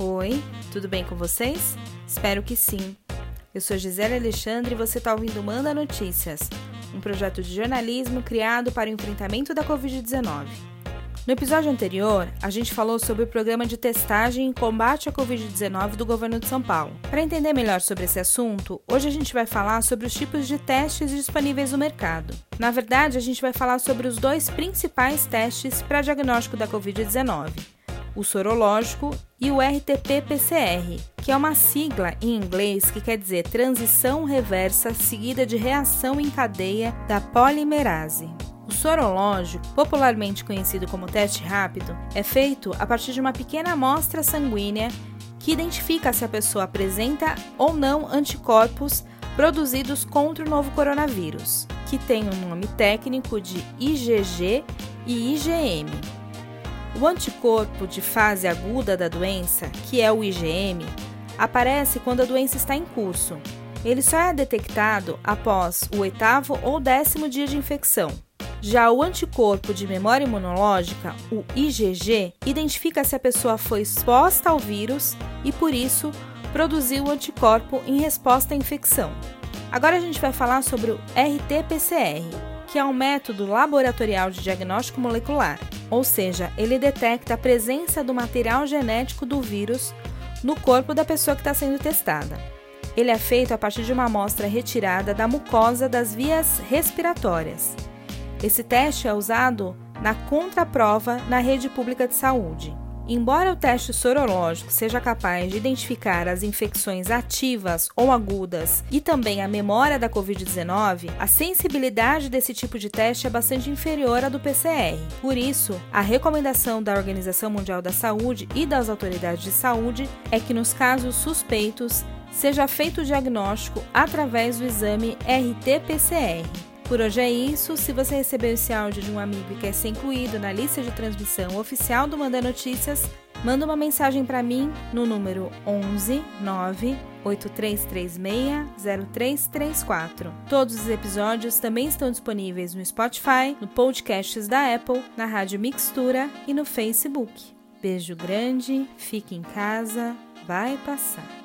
Oi, tudo bem com vocês? Espero que sim. Eu sou Gisele Alexandre e você está ouvindo Manda Notícias, um projeto de jornalismo criado para o enfrentamento da Covid-19. No episódio anterior, a gente falou sobre o programa de testagem e combate à Covid-19 do governo de São Paulo. Para entender melhor sobre esse assunto, hoje a gente vai falar sobre os tipos de testes disponíveis no mercado. Na verdade, a gente vai falar sobre os dois principais testes para diagnóstico da Covid-19 o sorológico e o RT-PCR, que é uma sigla em inglês que quer dizer transição reversa seguida de reação em cadeia da polimerase. O sorológico, popularmente conhecido como teste rápido, é feito a partir de uma pequena amostra sanguínea que identifica se a pessoa apresenta ou não anticorpos produzidos contra o novo coronavírus, que tem o um nome técnico de IgG e IgM. O anticorpo de fase aguda da doença, que é o IgM, aparece quando a doença está em curso. Ele só é detectado após o oitavo ou décimo dia de infecção. Já o anticorpo de memória imunológica, o IgG, identifica se a pessoa foi exposta ao vírus e, por isso, produziu o anticorpo em resposta à infecção. Agora a gente vai falar sobre o RT-PCR, que é um método laboratorial de diagnóstico molecular, ou seja, ele detecta a presença do material genético do vírus no corpo da pessoa que está sendo testada. Ele é feito a partir de uma amostra retirada da mucosa das vias respiratórias. Esse teste é usado na contraprova na rede pública de saúde. Embora o teste sorológico seja capaz de identificar as infecções ativas ou agudas e também a memória da Covid-19, a sensibilidade desse tipo de teste é bastante inferior à do PCR. Por isso, a recomendação da Organização Mundial da Saúde e das autoridades de saúde é que nos casos suspeitos seja feito o diagnóstico através do exame RT-PCR. Por hoje é isso. Se você recebeu esse áudio de um amigo e quer ser incluído na lista de transmissão oficial do Manda Notícias, manda uma mensagem para mim no número 11 9 0334. Todos os episódios também estão disponíveis no Spotify, no podcasts da Apple, na Rádio Mixtura e no Facebook. Beijo grande, fique em casa, vai passar.